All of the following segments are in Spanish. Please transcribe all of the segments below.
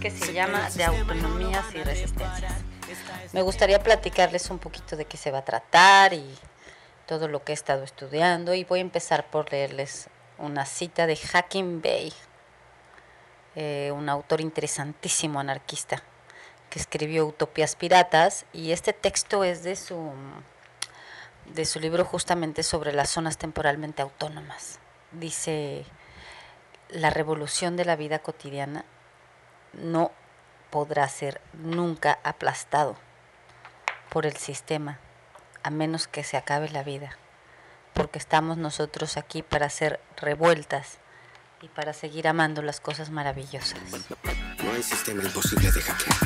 que se llama De Autonomías y Resistencias. Me gustaría platicarles un poquito de qué se va a tratar y todo lo que he estado estudiando y voy a empezar por leerles una cita de Hacking Bay, eh, un autor interesantísimo anarquista que escribió Utopías Piratas y este texto es de su, de su libro justamente sobre las zonas temporalmente autónomas. Dice, la revolución de la vida cotidiana no podrá ser nunca aplastado por el sistema, a menos que se acabe la vida, porque estamos nosotros aquí para hacer revueltas y para seguir amando las cosas maravillosas. No hay sistema imposible de hackear.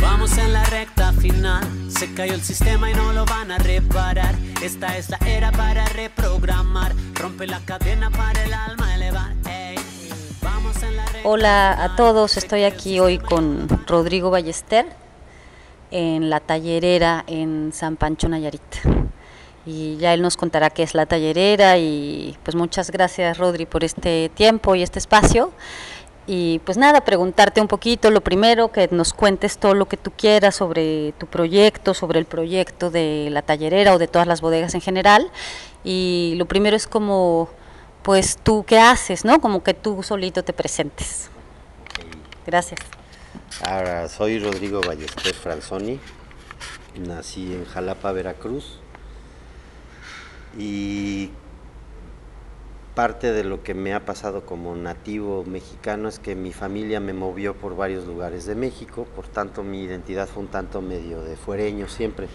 Vamos en la recta final, se cayó el sistema y no lo van a reparar. Esta es la era para reprogramar, rompe la cadena para el alma elevar. Hola a todos, estoy aquí hoy con Rodrigo Ballester en la tallerera en San Pancho Nayarit. Y ya él nos contará qué es la tallerera y pues muchas gracias Rodri por este tiempo y este espacio. Y pues nada, preguntarte un poquito, lo primero, que nos cuentes todo lo que tú quieras sobre tu proyecto, sobre el proyecto de la tallerera o de todas las bodegas en general. Y lo primero es como, pues tú qué haces, ¿no? Como que tú solito te presentes. Gracias. Ahora, soy Rodrigo Ballester Franzoni, nací en Jalapa, Veracruz, y parte de lo que me ha pasado como nativo mexicano es que mi familia me movió por varios lugares de México, por tanto mi identidad fue un tanto medio de fuereño siempre,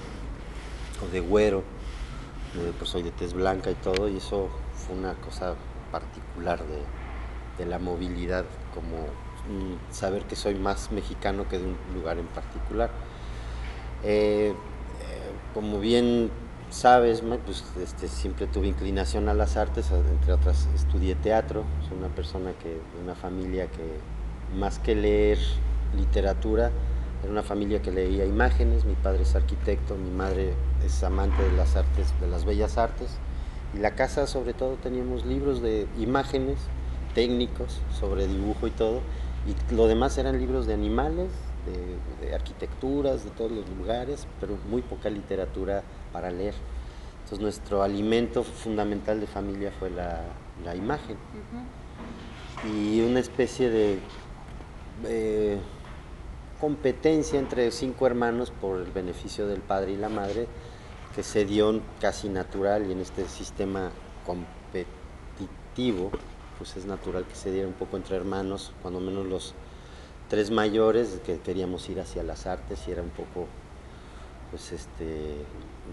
o de güero, pues soy de tez blanca y todo, y eso fue una cosa particular de, de la movilidad, como mm, saber que soy más mexicano que de un lugar en particular. Eh, eh, como bien sabes, pues este, siempre tuve inclinación a las artes, entre otras estudié teatro, soy una persona que, de una familia que más que leer literatura, era una familia que leía imágenes, mi padre es arquitecto, mi madre es amante de las artes, de las bellas artes, y la casa sobre todo teníamos libros de imágenes técnicos sobre dibujo y todo, y lo demás eran libros de animales, de, de arquitecturas, de todos los lugares, pero muy poca literatura para leer. Entonces nuestro alimento fundamental de familia fue la, la imagen y una especie de eh, competencia entre cinco hermanos por el beneficio del padre y la madre que se dio casi natural y en este sistema competitivo pues es natural que se diera un poco entre hermanos, cuando menos los tres mayores que queríamos ir hacia las artes y era un poco pues este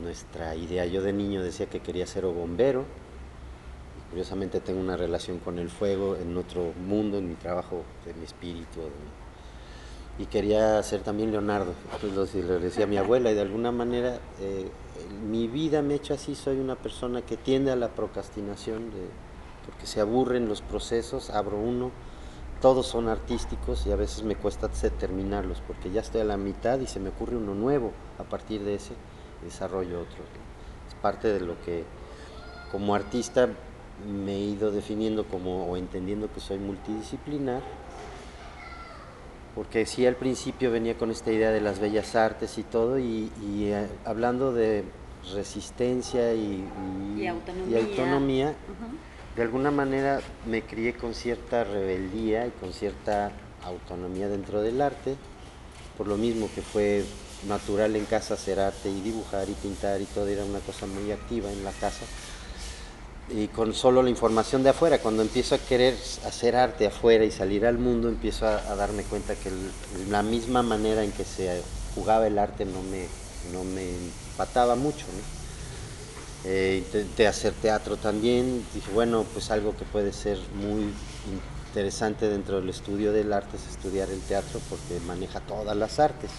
nuestra idea. Yo de niño decía que quería ser bombero. Curiosamente tengo una relación con el fuego en otro mundo, en mi trabajo, de mi espíritu. y quería ser también Leonardo. Entonces lo, decía mi abuela y de alguna manera eh, mi vida me ha hecho así. Soy una persona que tiende a la procrastinación porque se aburren los procesos, abro uno, todos son artísticos y a veces me cuesta terminarlos porque ya estoy a la mitad y se me ocurre uno nuevo a partir de ese desarrollo otro. Es parte de lo que como artista me he ido definiendo como o entendiendo que soy multidisciplinar porque sí al principio venía con esta idea de las bellas artes y todo y, y, eh, hablando de resistencia y, y- Y y autonomía. autonomía, de alguna manera me crié con cierta rebeldía y con cierta autonomía dentro del arte, por lo mismo que fue natural en casa hacer arte y dibujar y pintar y todo, era una cosa muy activa en la casa. Y con solo la información de afuera, cuando empiezo a querer hacer arte afuera y salir al mundo, empiezo a, darme cuenta que la misma manera en que se jugaba el arte no me, no me empataba mucho. ¿no? Eh, intenté hacer teatro también, dije, bueno, pues algo que puede ser muy interesante dentro del estudio del arte es estudiar el teatro porque maneja todas las artes.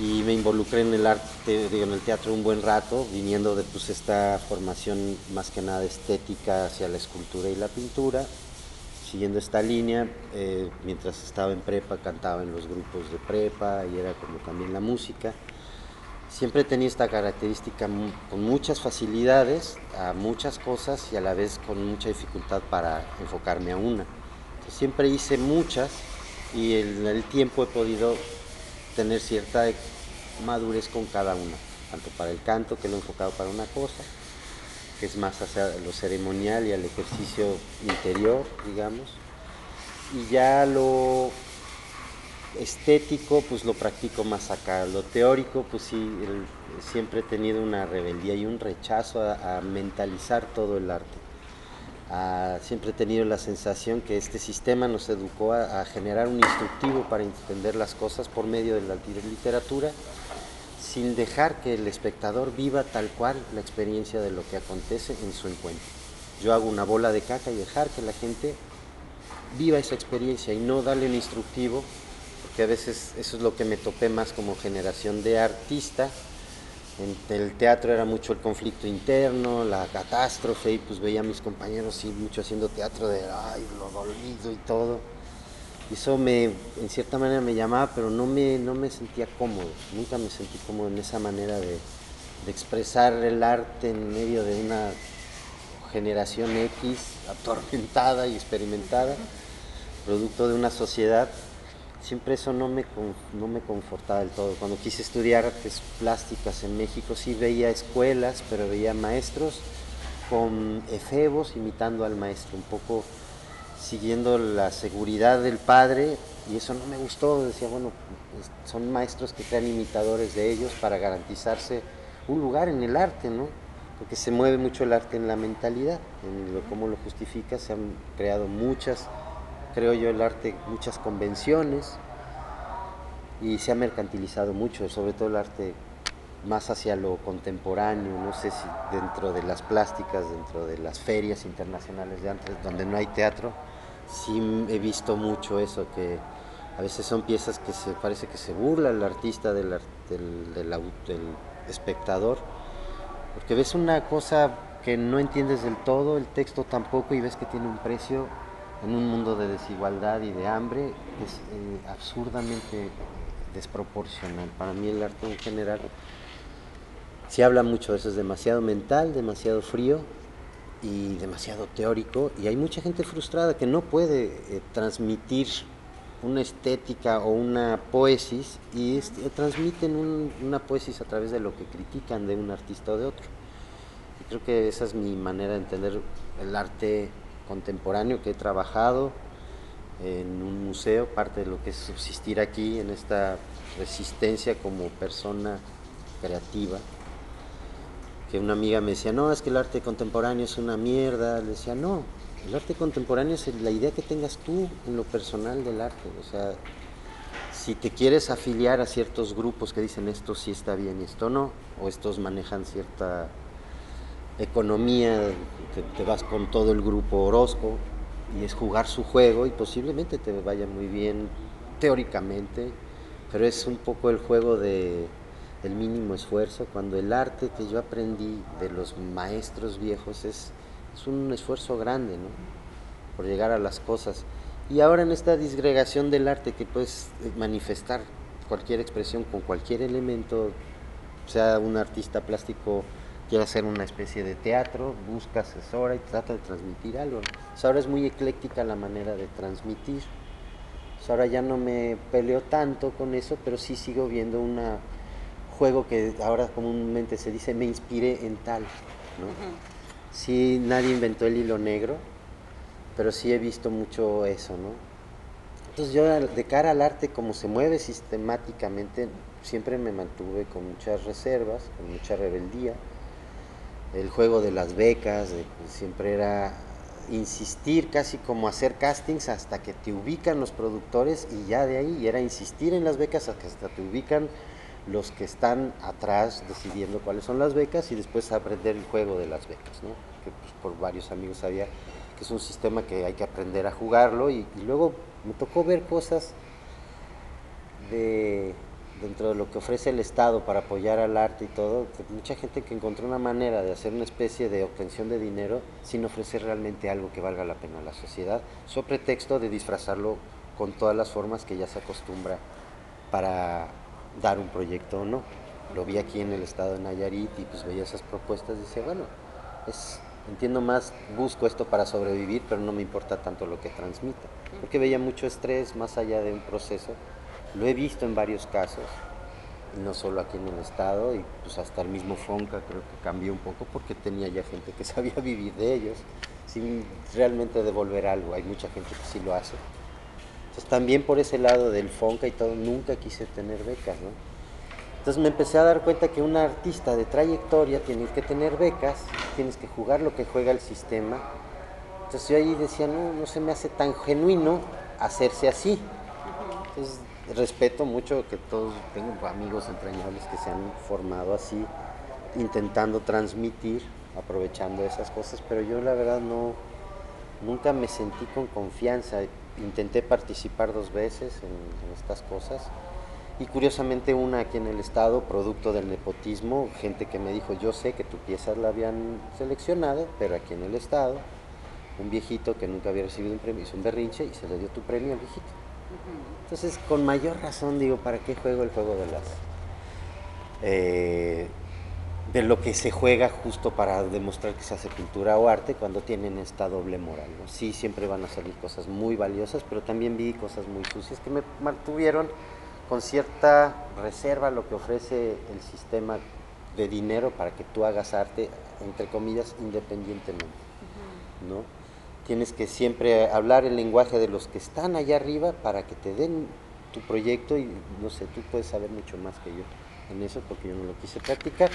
Y me involucré en el arte, en el teatro un buen rato, viniendo de pues, esta formación más que nada estética hacia la escultura y la pintura, siguiendo esta línea, eh, mientras estaba en prepa cantaba en los grupos de prepa y era como también la música. siempre tenido esta característica con muchas facilidades a muchas cosas y a la vez con mucha dificultad para enfocarme a una. siempre hice muchas y en el tiempo he podido tener cierta madurez con cada una, tanto para el canto que lo he enfocado para una cosa, que es más hacia lo ceremonial y al ejercicio interior, digamos, y ya lo estético pues lo practico más acá, lo teórico pues sí, siempre he tenido una rebeldía y un rechazo a, mentalizar todo el arte. Siempre he tenido la sensación que este sistema nos educó a, generar un instructivo para entender las cosas por medio de la literatura, sin dejar que el espectador viva tal cual la experiencia de lo que acontece en su encuentro. Yo hago una bola de caca y dejar que la gente viva esa experiencia y no darle un instructivo que a veces eso es lo que me topé más como generación de artista. En el teatro era mucho el conflicto interno, la catástrofe, y pues veía a mis compañeros sí, mucho haciendo teatro de ay, lo dolido y todo. Y eso me, en cierta manera me llamaba, pero no me, no me sentía cómodo. Nunca me sentí cómodo en esa manera de expresar el arte en medio de una generación X atormentada y experimentada, producto de una sociedad siempre eso no me, no me confortaba del todo. Cuando quise estudiar artes plásticas en México sí veía escuelas, pero veía maestros con efebos imitando al maestro, un poco siguiendo la seguridad del padre y eso no me gustó. Decía, bueno, son maestros que crean imitadores de ellos para garantizarse un lugar en el arte, ¿no? Porque se mueve mucho el arte en la mentalidad, en lo, cómo lo justifica, se han creado muchas creo yo, el arte, muchas convenciones y se ha mercantilizado mucho, sobre todo el arte más hacia lo contemporáneo, no sé si dentro de las plásticas, dentro de las ferias internacionales de antes, donde no hay teatro, sí he visto mucho eso, que a veces son piezas que se parece que se burla el artista del, del, del, del espectador, porque ves una cosa que no entiendes del todo, el texto tampoco, y ves que tiene un precio en un mundo de desigualdad y de hambre es eh, absurdamente desproporcional. Para mí el arte en general se habla mucho de eso, es demasiado mental, demasiado frío y demasiado teórico y hay mucha gente frustrada que no puede eh, transmitir una estética o una poesis y eh, transmiten una poesis a través de lo que critican de un artista o de otro. Y creo que esa es mi manera de entender el arte contemporáneo que he trabajado en un museo, parte de lo que es subsistir aquí en esta resistencia como persona creativa. Que una amiga me decía, no, es que el arte contemporáneo es una mierda. Le decía, no, el arte contemporáneo es la idea que tengas tú en lo personal del arte. O sea, si te quieres afiliar a ciertos grupos que dicen esto sí está bien y esto no, o estos manejan cierta economía, te, vas con todo el grupo Orozco y es jugar su juego y posiblemente te vaya muy bien teóricamente, pero es un poco el juego de, del mínimo esfuerzo, cuando el arte que yo aprendí de los maestros viejos es, es un esfuerzo grande, ¿no? por llegar a las cosas. Y ahora en esta disgregación del arte que puedes manifestar cualquier expresión con cualquier elemento, sea un artista plástico quiere hacer una especie de teatro, busca asesora y trata de transmitir algo. ahora es muy ecléctica la manera de transmitir. ahora ya no me peleo tanto con eso, pero sí sigo viendo un juego que ahora comúnmente se dice me inspiré en tal. ¿no? Sí, nadie inventó el hilo negro, pero sí he visto mucho eso, ¿no? Entonces yo de cara al arte, como se mueve sistemáticamente, siempre me mantuve con muchas reservas, con mucha rebeldía el juego de las becas, siempre era insistir casi como hacer castings hasta que te ubican los productores y ya de ahí era insistir en las becas hasta que te ubican los que están atrás decidiendo cuáles son las becas y después aprender el juego de las becas, ¿no? que pues, por varios amigos sabía que es un sistema que hay que aprender a jugarlo y luego me tocó ver cosas de dentro de lo que ofrece el Estado para apoyar al arte y todo, mucha gente que encontró una manera de hacer una especie de obtención de dinero sin ofrecer realmente algo que valga la pena a la sociedad, sobre pretexto de disfrazarlo con todas las formas que ya se acostumbra para dar un proyecto o no. lo vi aquí en el estado de Nayarit y pues veía esas propuestas y decía, bueno, es, entiendo más, busco esto para sobrevivir, pero no me importa tanto lo que transmita, porque veía mucho estrés más allá de un proceso, lo he visto en varios casos, no solo aquí en el estado, y pues hasta el mismo Fonca creo que cambió un poco porque tenía ya gente que sabía vivir de ellos, sin realmente devolver algo, hay mucha gente que sí lo hace. Entonces también por ese lado del Fonca y todo, nunca quise tener becas, ¿no? Entonces me empecé a dar cuenta que un artista de trayectoria tienes que tener becas, tienes que jugar lo que juega el sistema. Entonces yo ahí decía, no, no se me hace tan genuino hacerse así. Entonces respeto mucho que todos, tengo amigos entrañables que se han formado así, intentando transmitir, aprovechando esas cosas, pero yo la verdad no, nunca me sentí con confianza. Intenté participar dos veces en, en estas cosas y curiosamente una aquí en el estado, producto del nepotismo, gente que me dijo, yo sé que tu pieza la habían seleccionado, pero aquí en el estado, un viejito que nunca había recibido un premio hizo un berrinche y se le dio tu premio al viejito. Entonces, con mayor razón digo, ¿para qué juego el juego de las... eh, de lo que se juega justo para demostrar que se hace cultura o arte cuando tienen esta doble moral. ¿no? Sí, siempre van a salir cosas muy valiosas, pero también vi cosas muy sucias que me mantuvieron con cierta reserva lo que ofrece el sistema de dinero para que tú hagas arte, entre comillas, independientemente. ¿no? Tienes que siempre hablar el lenguaje de los que están allá arriba para que te den tu proyecto y no sé, tú puedes saber mucho más que yo en eso porque yo no lo quise practicar.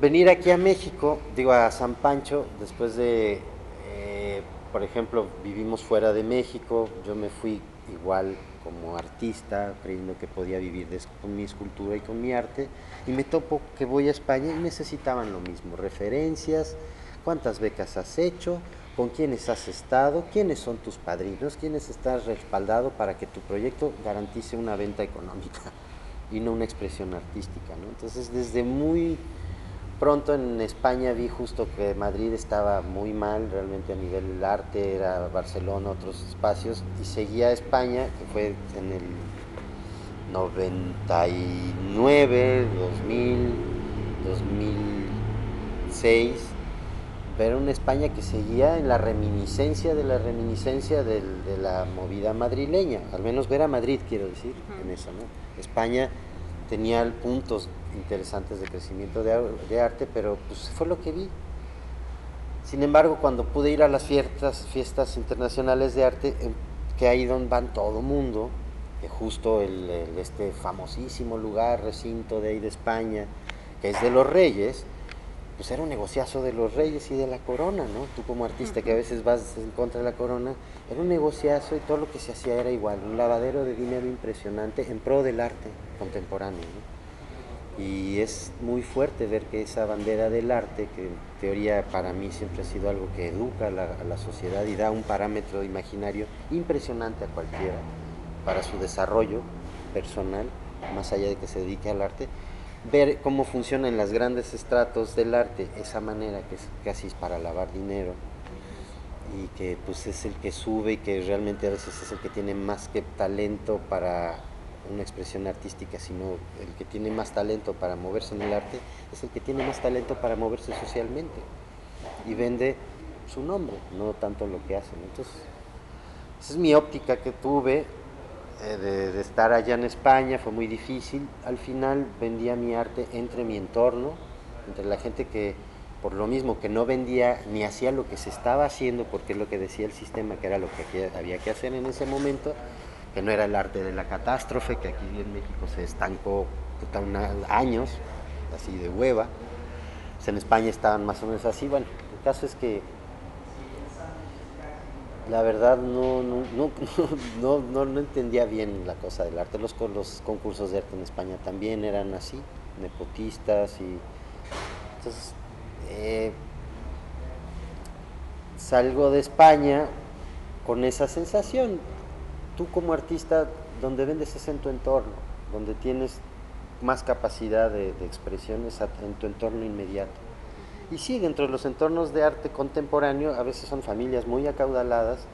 Venir aquí a México, digo a San Pancho, después de, eh, por ejemplo, vivimos fuera de México, yo me fui igual como artista, creyendo que podía vivir de, con mi escultura y con mi arte, y me topo que voy a España y necesitaban lo mismo, referencias, cuántas becas has hecho, con quiénes has estado, quiénes son tus padrinos, quiénes estás respaldado para que tu proyecto garantice una venta económica y no una expresión artística. Entonces, desde muy pronto en España vi justo que Madrid estaba muy mal realmente a nivel del arte, era Barcelona, otros espacios, y seguía España, que fue en el 99, 2000, 2006, ver una España que seguía en la reminiscencia de la reminiscencia del- de la movida madrileña, al menos ver a Madrid, quiero decir, en eso, ¿no? España tenía puntos interesantes de crecimiento de, de arte, pero pues fue lo que vi. Sin embargo, cuando pude ir a las fiestas, fiestas internacionales de arte, em, que ahí donde van todo mundo, que justo el, el- este famosísimo lugar, recinto de ahí de España, que es de los reyes, pues era un negociazo de los reyes y de la corona, ¿no? Tú como artista que a veces vas en contra de la corona, era un negociazo y todo lo que se hacía era igual, un lavadero de dinero impresionante en pro del arte contemporáneo, ¿no? Y es muy fuerte ver que esa bandera del arte, que en teoría para mí siempre ha sido algo que educa a la, a la sociedad y da un parámetro imaginario impresionante a cualquiera para su desarrollo personal, más allá de que se dedique al arte, ver cómo funcionan las grandes estratos del arte, esa manera que es casi para lavar dinero y que pues es el que sube y que realmente a veces es el que tiene más que talento para una expresión artística, sino el que tiene más talento para moverse en el arte es el que tiene más talento para moverse socialmente y vende su nombre, no tanto lo que hace. ¿no? Entonces, esa es mi óptica que tuve eh, de, estar allá en España, fue muy difícil. Al final vendía mi arte entre mi entorno, entre la gente que por lo mismo que no vendía ni hacía lo que se estaba haciendo, porque es lo que decía el sistema, que era lo que había- había que hacer en ese momento, que no era el arte de la catástrofe, que aquí en México se estancó puta, una- años, así de hueva. Pues en España estaban más o menos así. Bueno, el caso es que la verdad no, no, no, no, entendía bien la cosa del arte. Los, los concursos de arte en España también eran así, nepotistas y... Entonces, eh, salgo de España con esa sensación. Tú como artista, donde vendes es en tu entorno, donde tienes más capacidad de, de expresión en tu entorno inmediato. Y sí, dentro de los entornos de arte contemporáneo, a veces son familias muy acaudaladas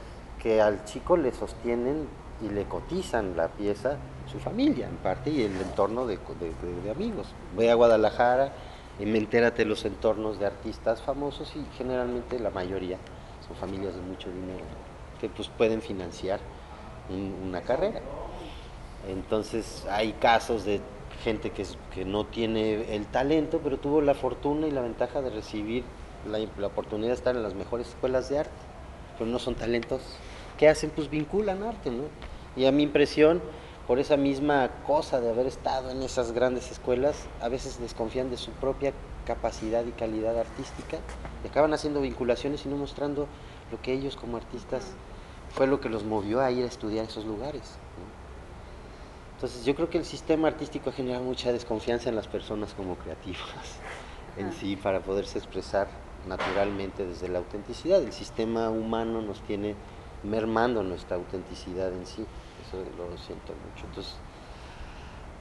que al chico le sostienen y le cotizan la pieza su familia en parte y el entorno de, de, amigos. Voy a Guadalajara y me entérate los entornos de artistas famosos y generalmente la mayoría son familias de mucho dinero que pues pueden financiar una carrera. Entonces hay casos de gente que, que no tiene el talento, pero tuvo la fortuna y la ventaja de recibir la, oportunidad de estar en las mejores escuelas de arte, pero no son talentos. ¿Qué hacen? Pues vinculan arte, ¿no? Y a mi impresión, por esa misma cosa de haber estado en esas grandes escuelas, a veces desconfían de su propia capacidad y calidad artística y acaban haciendo vinculaciones y no mostrando lo que ellos como artistas fue lo que los movió a ir a estudiar esos lugares. Entonces yo creo que el sistema artístico ha generado mucha desconfianza en las personas como creativas en sí para poderse expresar naturalmente desde la autenticidad. El sistema humano nos tiene mermando nuestra autenticidad en sí lo siento mucho. Entonces,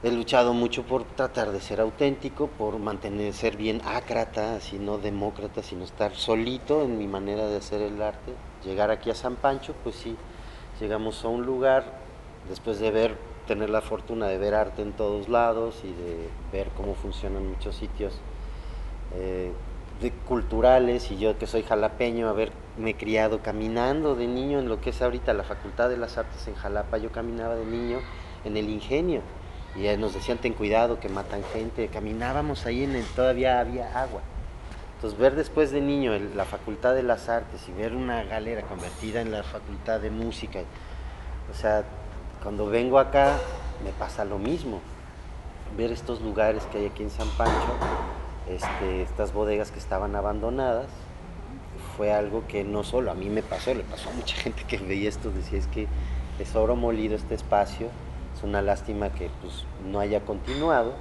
he luchado mucho por tratar de ser auténtico, por mantener, ser bien ácrata, así no demócrata, sino estar solito en mi manera de hacer el arte. Llegar aquí a San Pancho, pues sí, llegamos a un lugar, después de ver, tener la fortuna de ver arte en todos lados y de ver cómo funcionan muchos sitios eh, culturales, y yo que soy jalapeño, haber me he criado caminando de niño en lo que es ahorita la Facultad de las Artes en Jalapa. Yo caminaba de niño en el ingenio y nos decían ten cuidado que matan gente. Caminábamos ahí en el, todavía había agua. Entonces ver después de niño la Facultad de las Artes y ver una galera convertida en la Facultad de Música, o sea, cuando vengo acá me pasa lo mismo. Ver estos lugares que hay aquí en San Pancho, este, estas bodegas que estaban abandonadas, fue algo que no solo a mí me pasó, le pasó a mucha gente que veía esto, decía es que es oro molido este espacio, es una lástima que pues, no haya continuado,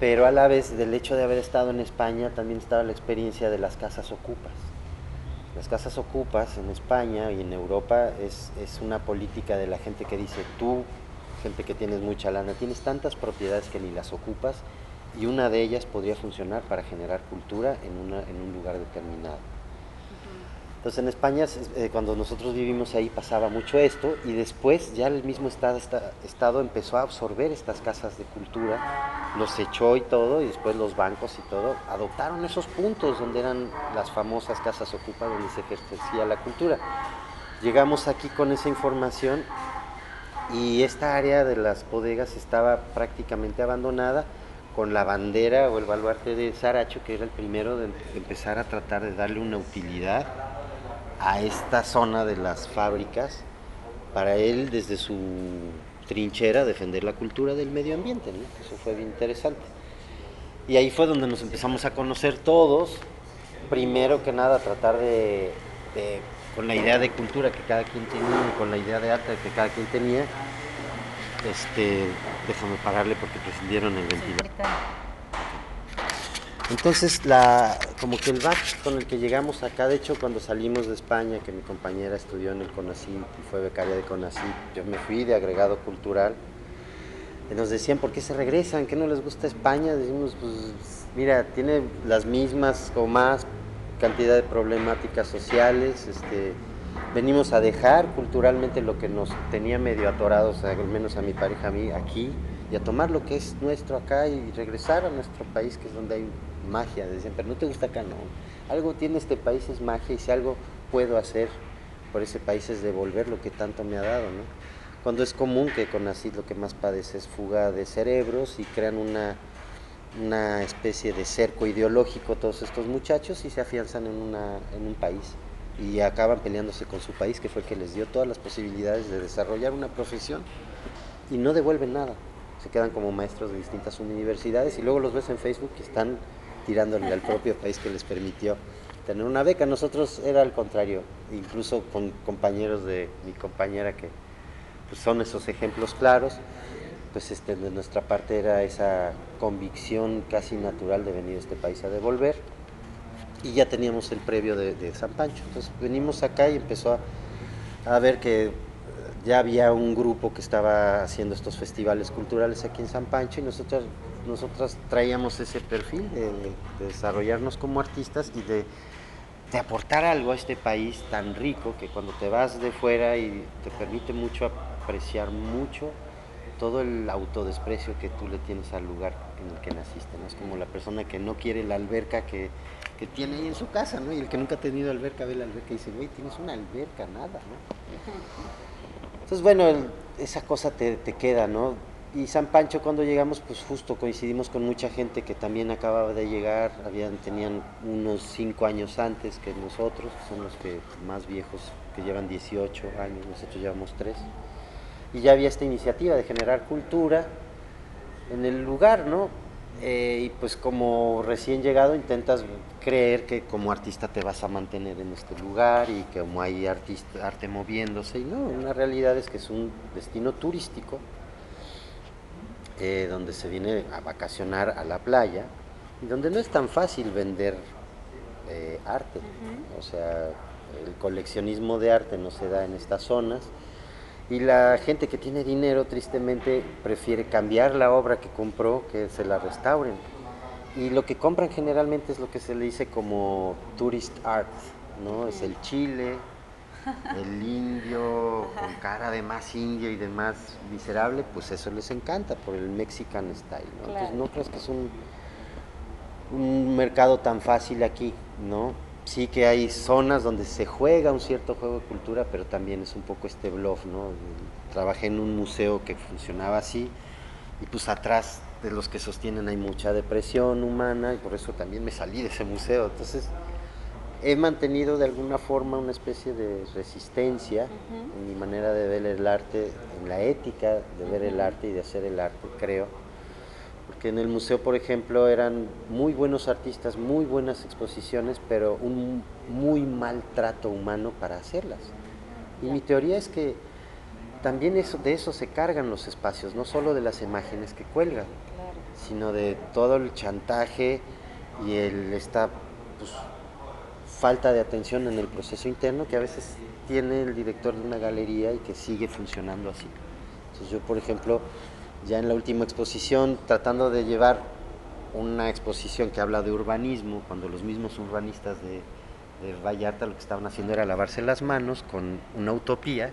pero a la vez del hecho de haber estado en España también estaba la experiencia de las casas ocupas. Las casas ocupas en España y en Europa es, es una política de la gente que dice tú, gente que tienes mucha lana, tienes tantas propiedades que ni las ocupas y una de ellas podría funcionar para generar cultura en, una, en un lugar determinado. Entonces en España, eh, cuando nosotros vivimos ahí, pasaba mucho esto y después ya el mismo estado, empezó a absorber estas casas de cultura, los echó y todo, y después los bancos y todo, adoptaron esos puntos donde eran las famosas casas ocupadas donde se ejercía la cultura. Llegamos aquí con esa información y esta área de las bodegas estaba prácticamente abandonada con la bandera o el baluarte de Saracho, que era el primero de empezar a tratar de darle una utilidad a esta zona de las fábricas para él desde su trinchera defender la cultura del medio ambiente. Eso fue bien interesante. Y ahí fue donde nos empezamos a conocer todos. Primero que nada tratar de, con la idea de cultura que cada quien tenía, con la idea de arte que cada quien tenía, este, déjame pararle porque prescindieron el ventilador. Entonces, la, como que el back con el que llegamos acá, de hecho, cuando salimos de España, que mi compañera estudió en el CONACYT y fue becaria de CONACYT, yo me fui de agregado cultural, y nos decían, ¿por qué se regresan? ¿Qué no les gusta España? Decimos, pues, mira, tiene las mismas o más cantidad de problemáticas sociales, este, venimos a dejar culturalmente lo que nos tenía medio atorados, al menos a mi pareja, a mí, aquí, y a tomar lo que es nuestro acá y regresar a nuestro país, que es donde hay magia. Decían, pero no te gusta acá, no. Algo tiene este país, es magia, y si algo puedo hacer por ese país es devolver lo que tanto me ha dado, ¿no? Cuando es común que con así lo que más padece es fuga de cerebros y crean una, una especie de cerco ideológico todos estos muchachos y se afianzan en, una, en un país y acaban peleándose con su país, que fue el que les dio todas las posibilidades de desarrollar una profesión y no devuelven nada. Se quedan como maestros de distintas universidades y luego los ves en Facebook que están tirándole al propio país que les permitió tener una beca. Nosotros era al contrario, incluso con compañeros de mi compañera que pues, son esos ejemplos claros, pues este, de nuestra parte era esa convicción casi natural de venir a este país a devolver y ya teníamos el previo de, San Pancho. Entonces venimos acá y empezó a, a ver que ya había un grupo que estaba haciendo estos festivales culturales aquí en San Pancho y nosotros nosotras traíamos ese perfil de, desarrollarnos como artistas y de, aportar algo a este país tan rico que cuando te vas de fuera y te permite mucho apreciar mucho todo el autodesprecio que tú le tienes al lugar en el que naciste, ¿no? Es como la persona que no quiere la alberca que, que tiene ahí en su casa, ¿no? Y el que nunca ha tenido alberca ve la alberca y dice, güey, tienes una alberca, nada, ¿no? Entonces, bueno, el- esa cosa te, te queda, ¿no? Y San Pancho cuando llegamos, pues justo coincidimos con mucha gente que también acababa de llegar, habían, tenían unos cinco años antes que nosotros, que son los que más viejos, que llevan 18 años, nosotros llevamos tres. Y ya había esta iniciativa de generar cultura en el lugar, ¿no? Eh, y pues como recién llegado intentas creer que como artista te vas a mantener en este lugar y que como hay artista, arte moviéndose, y no, una realidad es que es un destino turístico eh, donde se viene a vacacionar a la playa y donde no es tan fácil vender eh, arte. O sea, el coleccionismo de arte no se da en estas zonas y la gente que tiene dinero tristemente prefiere cambiar la obra que compró que se la restauren. Y lo que compran generalmente es lo que se le dice como tourist art, ¿no? Es el chile, el indio con cara de más indio y de más miserable, pues eso les encanta por el Mexican style, ¿no? Entonces no crees que es un, un mercado tan fácil aquí, ¿no? Sí que hay zonas donde se juega un cierto juego de cultura, pero también es un poco este bluff, ¿no? Trabajé en un museo que funcionaba así y pues atrás de los que sostienen hay mucha depresión humana y por eso también me salí de ese museo. Entonces he mantenido de alguna forma una especie de resistencia en mi manera de ver el arte, en la ética de ver el arte y de hacer el arte, creo. Porque en el museo, por ejemplo, eran muy buenos artistas, muy buenas exposiciones, pero un muy mal trato humano para hacerlas. Y mi teoría es que también eso, de eso se cargan los espacios, no solo de las imágenes que cuelgan, Claro. sino de todo el chantaje y el, esta pues, falta de atención en el proceso interno que a veces tiene el director de una galería y que sigue funcionando así. Entonces yo, por ejemplo, ya en la última exposición, tratando de llevar una exposición que habla de urbanismo, cuando los mismos urbanistas de, de Vallarta lo que estaban haciendo era lavarse las manos con una utopía,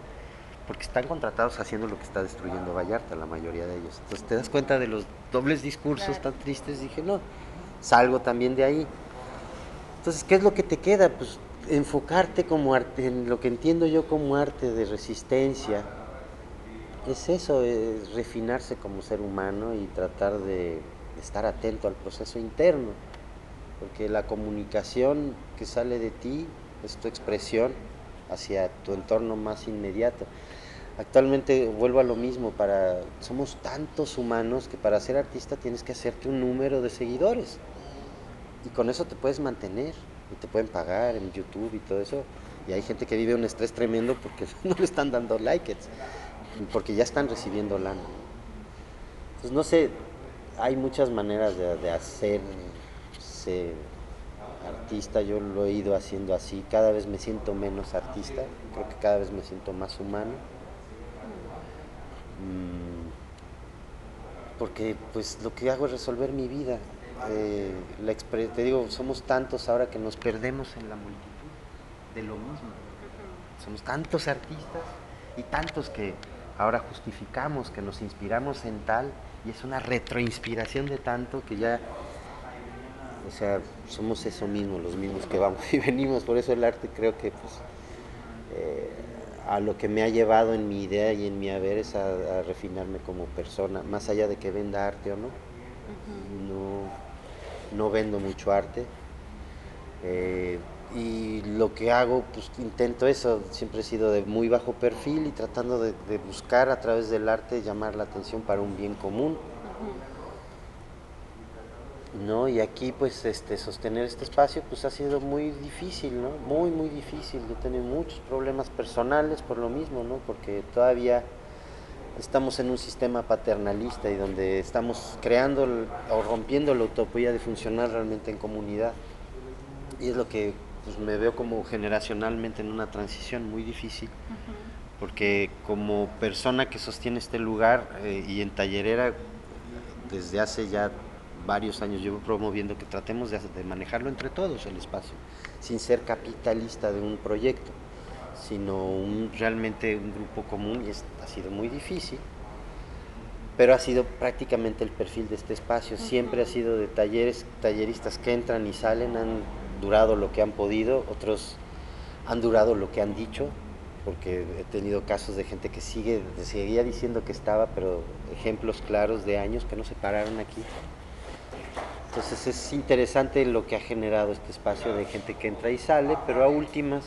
porque están contratados haciendo lo que está destruyendo Vallarta, la mayoría de ellos. Entonces te das cuenta de los dobles discursos tan tristes, dije, no, salgo también de ahí. Entonces, ¿qué es lo que te queda? Pues enfocarte como arte, en lo que entiendo yo como arte de resistencia, es eso, es refinarse como ser humano y tratar de estar atento al proceso interno, porque la comunicación que sale de ti es tu expresión hacia tu entorno más inmediato. Actualmente vuelvo a lo mismo, para somos tantos humanos que para ser artista tienes que hacerte un número de seguidores y con eso te puedes mantener y te pueden pagar en YouTube y todo eso. Y hay gente que vive un estrés tremendo porque no le están dando likes, porque ya están recibiendo lana. Entonces, no sé, hay muchas maneras de, de hacerse artista. Yo lo he ido haciendo así. Cada vez me siento menos artista, creo que cada vez me siento más humano. Mm, porque pues lo que hago es resolver mi vida. Eh, te digo, somos tantos ahora que nos perdemos en la multitud de lo mismo. Somos tantos artistas y tantos que ahora justificamos, que nos inspiramos en tal, y es una retroinspiración de tanto que ya, o sea, somos eso mismo, los mismos que vamos y venimos. Por eso el arte creo que pues, eh, a lo que me ha llevado en mi idea y en mi haber es a, a refinarme como persona, más allá de que venda arte o no. No, no vendo mucho arte. Eh, y lo que hago, pues intento eso, siempre he sido de muy bajo perfil y tratando de, de buscar a través del arte llamar la atención para un bien común. ¿no? Y aquí pues este sostener este espacio pues ha sido muy difícil, ¿no? Muy muy difícil. Yo he tenido muchos problemas personales por lo mismo, ¿no? Porque todavía estamos en un sistema paternalista y donde estamos creando o rompiendo la utopía de funcionar realmente en comunidad. Y es lo que pues, me veo como generacionalmente en una transición muy difícil, porque como persona que sostiene este lugar eh, y en tallerera desde hace ya varios años llevo promoviendo que tratemos de, manejarlo entre todos el espacio, sin ser capitalista de un proyecto, sino un, realmente un grupo común y ha sido muy difícil pero ha sido prácticamente el perfil de este espacio. Siempre ha sido de talleres, talleristas que entran y salen, han durado lo que han podido, otros han durado lo que han dicho, porque he tenido casos de gente que sigue, seguía diciendo que estaba, pero ejemplos claros de años que no se pararon aquí. Entonces es interesante lo que ha generado este espacio de gente que entra y sale, pero a últimas,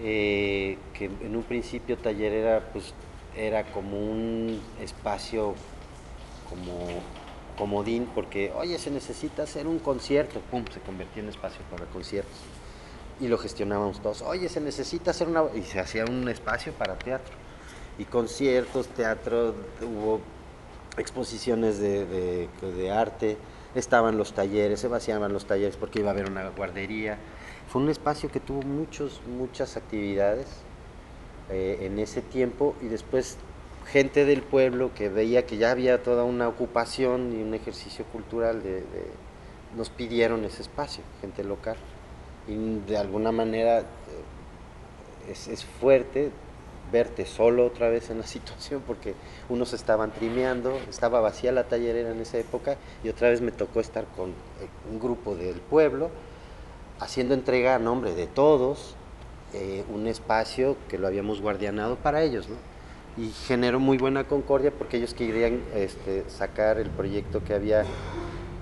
eh, que en un principio taller era pues era como un espacio como comodín porque, oye, se necesita hacer un concierto, pum, se convirtió en espacio para conciertos. Y lo gestionábamos todos, oye, se necesita hacer una... Y se hacía un espacio para teatro. Y conciertos, teatro, hubo exposiciones de, de arte, estaban los talleres, se vaciaban los talleres porque iba a haber una guardería. Fue un espacio que tuvo muchos, muchas actividades eh, en ese tiempo y después gente del pueblo que veía que ya había toda una ocupación y un ejercicio cultural, de, nos pidieron ese espacio, gente local. Y de alguna manera eh, es, fuerte verte solo otra vez en la situación porque unos estaban trimeando, estaba vacía la tallerera en esa época y otra vez me tocó estar con eh, un grupo del pueblo haciendo entrega a nombre de todos eh, un espacio que lo habíamos guardianado para ellos, ¿no? Y generó muy buena concordia porque ellos querían este, sacar el proyecto que había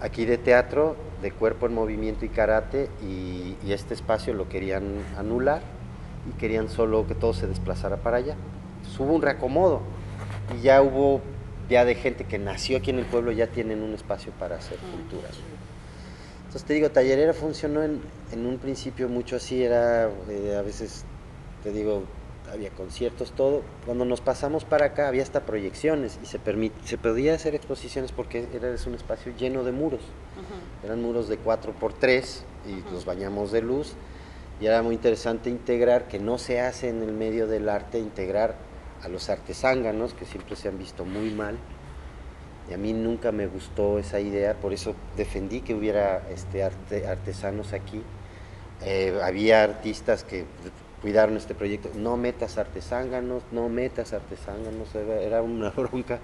aquí de teatro, de cuerpo en movimiento y karate, y, este espacio lo querían anular y querían solo que todo se desplazara para allá. hubo un reacomodo y ya hubo ya de gente que nació aquí en el pueblo, ya tienen un espacio para hacer culturas. Entonces te digo, Tallerera funcionó en, un principio mucho así, era eh, a veces, te digo, había conciertos, todo. Cuando nos pasamos para acá había hasta proyecciones y se, se podía hacer exposiciones porque era un espacio lleno de muros. Eran muros de 4 por 3 y los bañamos de luz. Y era muy interesante integrar, que no se hace en el medio del arte, integrar a los artesánganos, que siempre se han visto muy mal, y a mí nunca me gustó esa idea, por eso defendí que hubiera este, artesanos aquí. Eh, había artistas que cuidaron este proyecto, no metas artesánganos, no metas artesánganos, era, una bronca.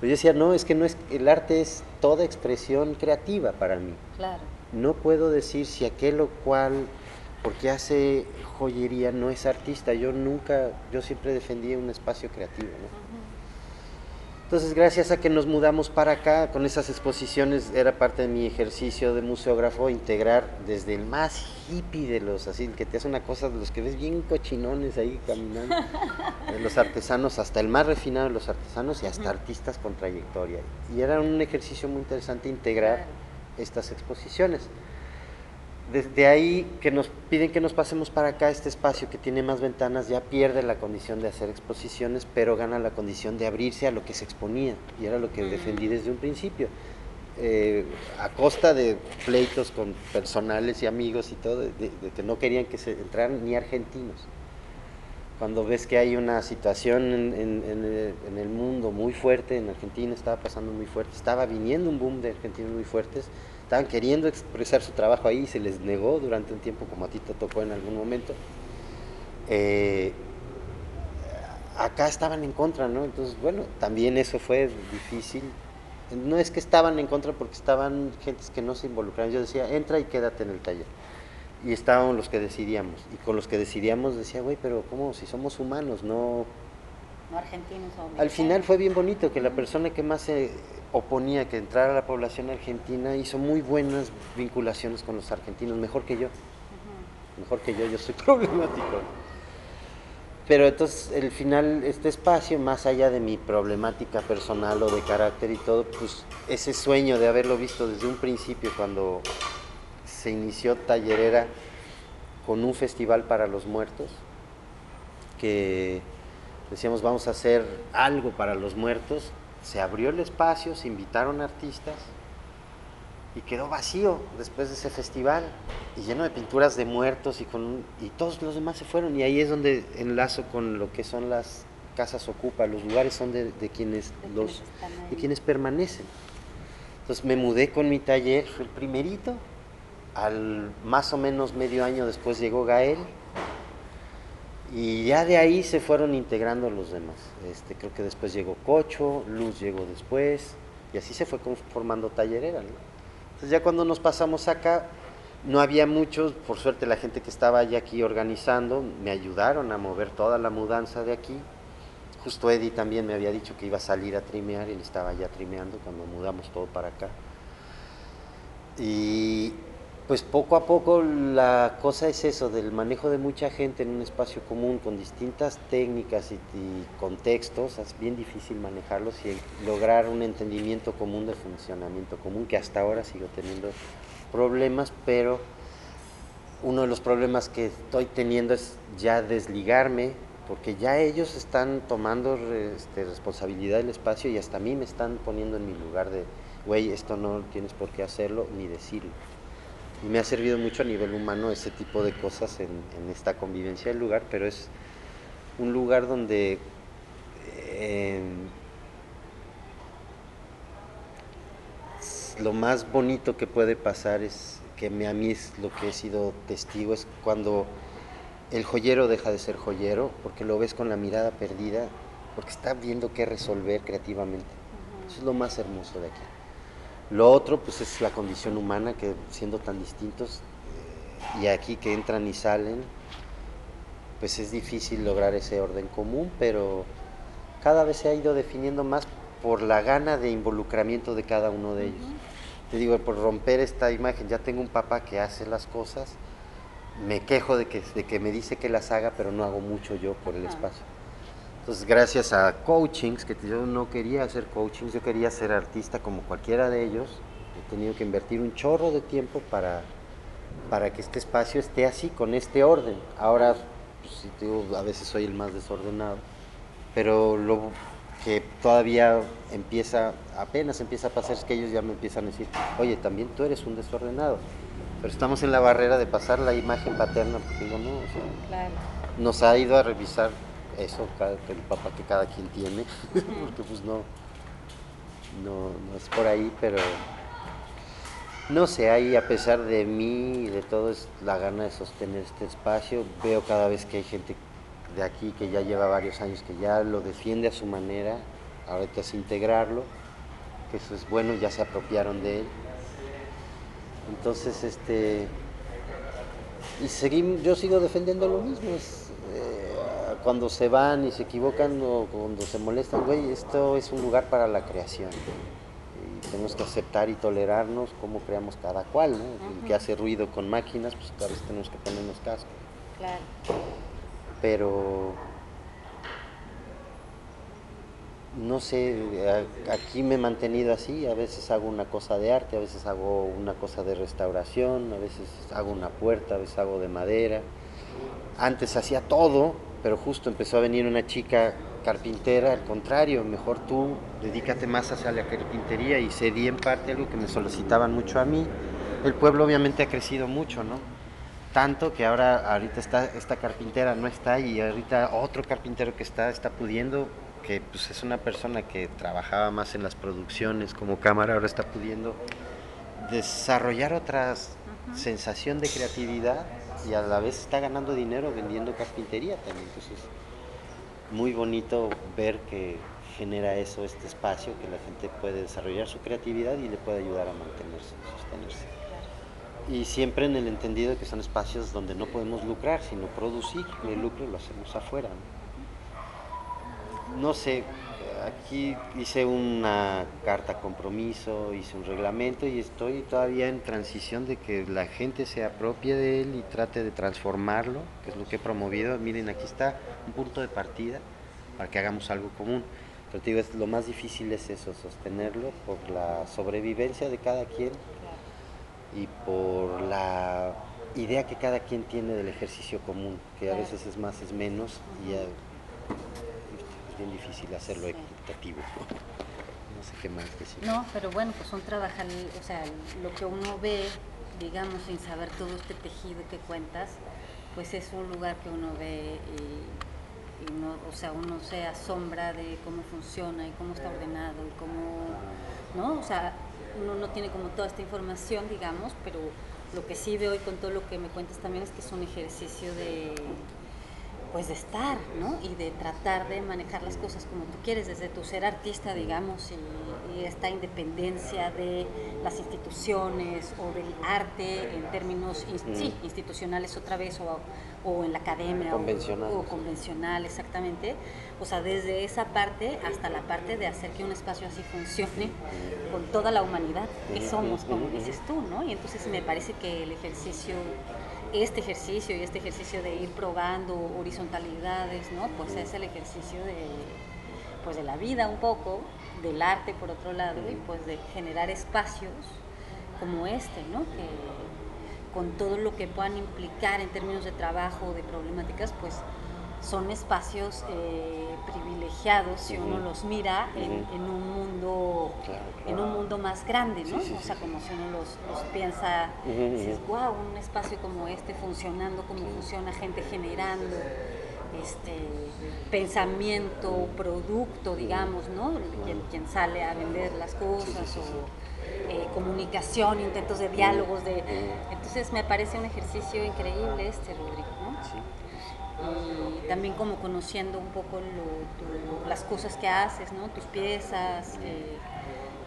Pero yo decía, no, es que no es, el arte es toda expresión creativa para mí. Claro. No puedo decir si aquel o cual, porque hace joyería, no es artista. Yo nunca, yo siempre defendí un espacio creativo. ¿no? Entonces, gracias a que nos mudamos para acá, con esas exposiciones, era parte de mi ejercicio de museógrafo, integrar desde el más hippie de los, así, que te hace una cosa de los que ves bien cochinones ahí caminando, de los artesanos, hasta el más refinado de los artesanos y hasta artistas con trayectoria. Y era un ejercicio muy interesante integrar estas exposiciones desde ahí que nos piden que nos pasemos para acá, este espacio que tiene más ventanas ya pierde la condición de hacer exposiciones, pero gana la condición de abrirse a lo que se exponía, y era lo que defendí desde un principio. Eh, a costa de pleitos con personales y amigos y todo, de, que no querían que se entraran ni argentinos. Cuando ves que hay una situación en, en el mundo muy fuerte, en Argentina estaba pasando muy fuerte, estaba viniendo un boom de argentinos muy fuertes, estaban queriendo expresar su trabajo ahí y se les negó durante un tiempo, como a ti te tocó en algún momento. Eh, acá estaban en contra, ¿no? Entonces, bueno, también eso fue difícil. No es que estaban en contra porque estaban gentes que no se involucraban. Yo decía, entra y quédate en el taller. Y estaban los que decidíamos. Y con los que decidíamos decía, güey, pero ¿cómo? Si somos humanos, no... No argentinos o Al final fue bien bonito que la persona que más se oponía que entrara la población argentina, hizo muy buenas vinculaciones con los argentinos, mejor que yo. Mejor que yo, yo soy problemático. Pero entonces, el final, este espacio, más allá de mi problemática personal o de carácter y todo, pues ese sueño de haberlo visto desde un principio, cuando se inició Tallerera con un festival para los muertos, que decíamos vamos a hacer algo para los muertos, se abrió el espacio, se invitaron artistas y quedó vacío después de ese festival y lleno de pinturas de muertos y con y todos los demás se fueron. Y ahí es donde enlazo con lo que son las casas ocupa, los lugares son de, quienes los de quienes permanecen. Entonces me mudé con mi taller, fue el primerito, al más o menos medio año después llegó Gael Y ya de ahí se fueron integrando los demás. Este, creo que después llegó Cocho, Luz llegó después, y así se fue formando Tallerera. Entonces ya cuando nos pasamos acá, no había muchos, por suerte la gente que estaba ya aquí organizando, me ayudaron a mover toda la mudanza de aquí. Justo Eddie también me había dicho que iba a salir a trimear él estaba ya trimeando cuando mudamos todo para acá. Y pues poco a poco la cosa es eso, del manejo de mucha gente en un espacio común con distintas técnicas y, contextos, es bien difícil manejarlos y lograr un entendimiento común de funcionamiento común, que hasta ahora sigo teniendo problemas, pero uno de los problemas que estoy teniendo es ya desligarme, porque ya ellos están tomando este, responsabilidad del espacio y hasta a mí me están poniendo en mi lugar de, güey, esto no tienes por qué hacerlo ni decirlo. Y me ha servido mucho a nivel humano ese tipo de cosas en, esta convivencia del lugar, pero es un lugar donde eh, lo más bonito que puede pasar es que a mí es lo que he sido testigo, es cuando el joyero deja de ser joyero, porque lo ves con la mirada perdida, porque está viendo qué resolver creativamente. Eso es lo más hermoso de aquí. Lo otro, pues es la condición humana, que siendo tan distintos, eh, y aquí que entran y salen, pues es difícil lograr ese orden común, pero cada vez se ha ido definiendo más por la gana de involucramiento de cada uno de ellos. Te digo, por romper esta imagen, ya tengo un papá que hace las cosas, me quejo de que, de que me dice que las haga, pero no hago mucho yo por el espacio. Entonces, gracias a coachings, que yo no quería hacer coachings, yo quería ser artista como cualquiera de ellos, he tenido que invertir un chorro de tiempo para, para que este espacio esté así, con este orden. Ahora, pues, a veces soy el más desordenado, pero lo que todavía empieza, apenas empieza a pasar es que ellos ya me empiezan a decir, oye, también tú eres un desordenado. Pero estamos en la barrera de pasar la imagen paterna, porque digo, no, nos ha ido a revisar eso, el papá que cada quien tiene, porque pues no, no, es por ahí, pero no sé, ahí a pesar de mí y de todo es la gana de sostener este espacio, veo cada vez que hay gente de aquí que ya lleva varios años, que ya lo defiende a su manera, ahorita es integrarlo, que eso es bueno, ya se apropiaron de él. Entonces, este, y seguimos, yo sigo defendiendo lo mismo, es, cuando se van y se equivocan o cuando se molestan, güey, esto es un lugar para la creación. Y tenemos que aceptar y tolerarnos como creamos cada cual, ¿no? El que hace ruido con máquinas, pues cada vez tenemos que ponernos cascos. Claro. Pero no sé, aquí me he mantenido así, a veces hago una cosa de arte, a veces hago una cosa de restauración, a veces hago una puerta, a veces hago de madera. Antes hacía todo, pero justo empezó a venir una chica carpintera, al contrario, mejor tú dedícate más hacia la carpintería y cedí en parte algo que me solicitaban mucho a mí. El pueblo obviamente ha crecido mucho, ¿no? Tanto que ahora ahorita está esta carpintera no está y ahorita otro carpintero que está está pudiendo que pues es una persona que trabajaba más en las producciones como cámara ahora está pudiendo desarrollar otra sensación de creatividad y a la vez está ganando dinero vendiendo carpintería también. Entonces, muy bonito ver que genera eso, este espacio, que la gente puede desarrollar su creatividad y le puede ayudar a mantenerse, sostenerse. Y siempre en el entendido de que son espacios donde no podemos lucrar, sino producir. El lucro lo hacemos afuera. no sé, aquí hice una carta compromiso, hice un reglamento y estoy todavía en transición de que la gente se apropie de él y trate de transformarlo, que es lo que he promovido. Miren, aquí está un punto de partida para que hagamos algo común. Pero te digo, lo más difícil es eso, sostenerlo por la sobrevivencia de cada quien y por la idea que cada quien tiene del ejercicio común, que a veces es más, es menos, y difícil hacerlo No sé qué más decir. No, pero bueno, pues son trabajar, o sea, lo que uno ve, digamos, sin saber todo este tejido que cuentas, pues es un lugar que uno ve y, no, o sea, uno se asombra de cómo funciona y cómo está ordenado y cómo, ¿no? O sea, uno no tiene como toda esta información, digamos, pero lo que sí veo y con todo lo que me cuentas también es que es un ejercicio de pues de estar, ¿no? Y de tratar de manejar las cosas como tú quieres, desde tu ser artista, digamos, y, esta independencia de las instituciones o del arte en términos sí, institucionales otra vez, o, o en la academia. Convencional. O, convencional, exactamente. O sea, desde esa parte hasta la parte de hacer que un espacio así funcione con toda la humanidad que somos, como dices tú, ¿no? Y entonces me parece que el ejercicio este ejercicio y este ejercicio de ir probando horizontalidades, ¿no? Pues es el ejercicio de, pues de la vida un poco, del arte por otro lado, y pues de generar espacios como este, ¿no? Que con todo lo que puedan implicar en términos de trabajo, de problemáticas, pues son espacios eh, privilegiados si uno los mira en, un mundo en un mundo más grande, ¿no? o sea, como si uno los, piensa, dices, wow, un espacio como este funcionando, como funciona gente generando, este pensamiento, producto, digamos, ¿no? Quien, sale a vender las cosas o eh, comunicación, intentos de diálogos, de entonces me parece un ejercicio increíble este, Rodrigo, ¿no? Y también como conociendo un poco las cosas que haces, ¿no? tus piezas, eh,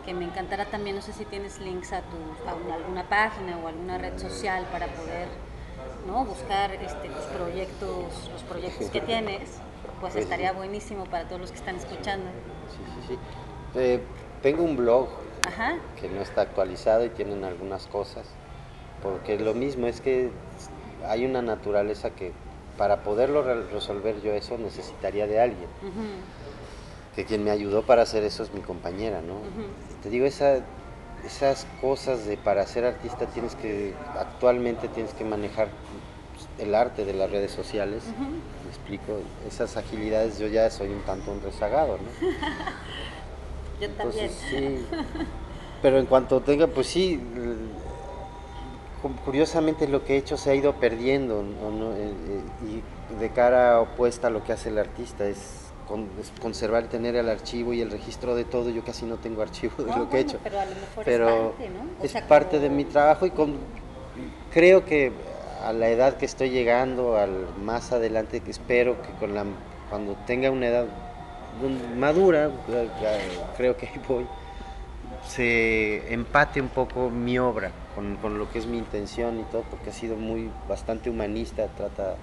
que me encantará también, no sé si tienes links a, tu, a alguna página o alguna red social para poder ¿no? buscar este, tus proyectos, los proyectos que tienes, pues, pues estaría buenísimo para todos los que están escuchando. Sí, sí, sí. Eh, tengo un blog que no está actualizado y tienen algunas cosas, porque lo mismo es que hay una naturaleza que para poderlo resolver yo eso necesitaría de alguien. Que quien me ayudó para hacer eso es mi compañera, ¿no? Te digo, esa, esas cosas de para ser artista tienes que, actualmente tienes que manejar el arte de las redes sociales. Me explico, esas agilidades yo ya soy un tanto un rezagado, ¿no? yo también. Sí, pero en cuanto tenga, pues sí, curiosamente lo que he hecho se ha ido perdiendo eh, eh, y de cara opuesta a lo que hace el artista es, conservar y tener el archivo y el registro de todo. Yo casi no tengo archivo de lo que he hecho, pero, es parte, de mi trabajo y creo que a la edad que estoy llegando, al más adelante, que espero que con la, cuando tenga una edad madura, creo que ahí voy se empate un poco mi obra con, lo que es mi intención y todo, porque ha sido muy bastante humanista, trata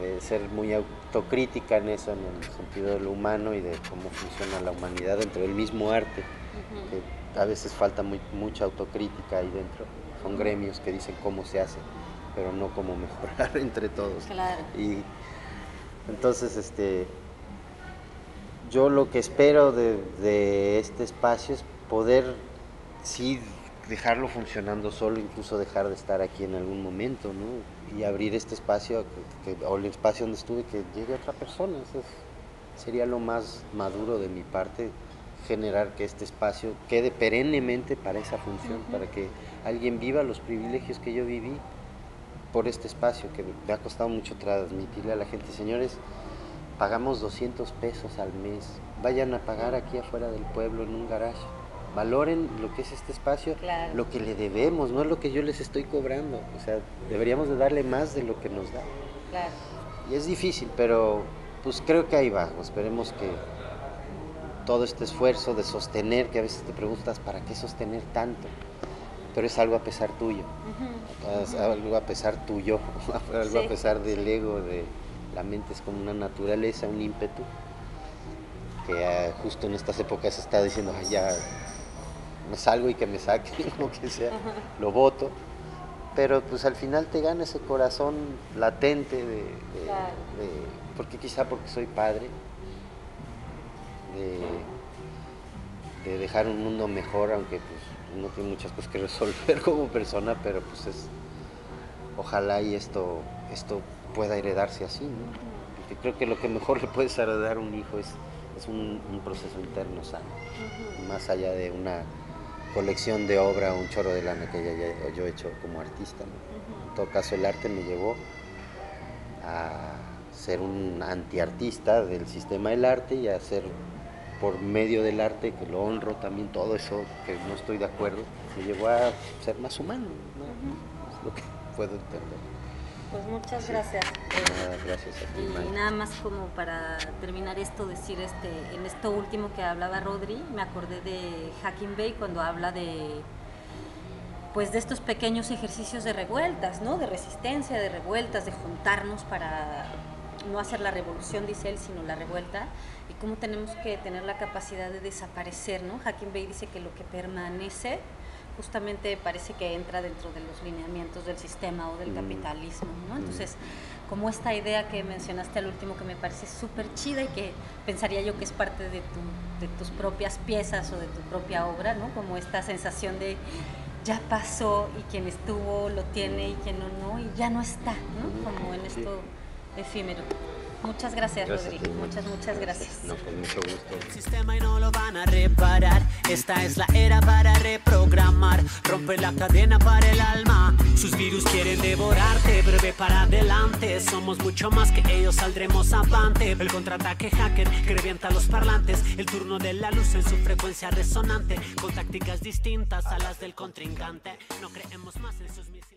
de ser muy autocrítica en eso, en el sentido de lo humano y de cómo funciona la humanidad dentro del mismo arte, que a veces falta muy, mucha autocrítica ahí dentro. Son gremios que dicen cómo se hace, pero no cómo mejorar entre todos. Y entonces, este, yo lo que espero de, de este espacio es poder sí dejarlo funcionando solo, incluso dejar de estar aquí en algún momento, ¿no? Y abrir este espacio, o el espacio donde estuve, que llegue a otra persona. Eso sería lo más maduro de mi parte, generar que este espacio quede perennemente para esa función, para que alguien viva los privilegios que yo viví por este espacio, que me ha costado mucho transmitirle a la gente, señores, pagamos 200 pesos al mes, vayan a pagar aquí afuera del pueblo en un garaje valoren lo que es este espacio, lo que le debemos, no es lo que yo les estoy cobrando. O sea, deberíamos de darle más de lo que nos da. Y es difícil, pero pues creo que ahí va. Esperemos que todo este esfuerzo de sostener, que a veces te preguntas, ¿para qué sostener tanto? Pero es algo a pesar tuyo, es algo a pesar tuyo, algo a pesar del ego, de la mente es como una naturaleza, un ímpetu, que ah, justo en estas épocas está diciendo, ya me salgo y que me saque, lo que sea, lo voto. Pero pues al final te gana ese corazón latente de, porque quizá porque soy padre, de, dejar un mundo mejor, aunque pues no tiene muchas cosas que resolver como persona, pero pues es, ojalá y esto, esto pueda heredarse así, Porque creo que lo que mejor le puedes heredar a un hijo es, es un, proceso interno sano, más allá de una colección de obra, un chorro de lana que yo he hecho como artista. En todo caso, el arte me llevó a ser un antiartista del sistema del arte y a ser por medio del arte, que lo honro también, todo eso que no estoy de acuerdo, me llevó a ser más humano, es lo que puedo entender. Pues muchas gracias. gracias a ti. Y nada más como para terminar esto, decir este, en esto último que hablaba Rodri, me acordé de Hacking Bay cuando habla de pues de estos pequeños ejercicios de revueltas, ¿no? De resistencia, de revueltas, de juntarnos para no hacer la revolución, dice él, sino la revuelta, y cómo tenemos que tener la capacidad de desaparecer, ¿no? Hacking Bay dice que lo que permanece justamente parece que entra dentro de los lineamientos del sistema o del Mm. capitalismo, ¿no? Mm. Entonces, como esta idea que mencionaste al último que me parece súper chida y que pensaría yo que es parte de, tu, de tus propias piezas o de tu propia obra, ¿no? Como esta sensación de ya pasó y quien estuvo lo tiene y quien no, no, y ya no está, ¿no? Como en esto efímero. Muchas gracias, Rodrigo. Muchas, muchas gracias. No, con mucho gusto. el sistema y no lo van a reparar. Esta es la era para reprogramar. Rompe la cadena para el alma. Sus virus quieren devorarte, breve para adelante. Somos mucho más que ellos, saldremos avante. El contraataque hacker que revienta los parlantes. El turno de la luz en su frecuencia resonante. Con tácticas distintas a las del contrincante. No creemos más en sus misiles.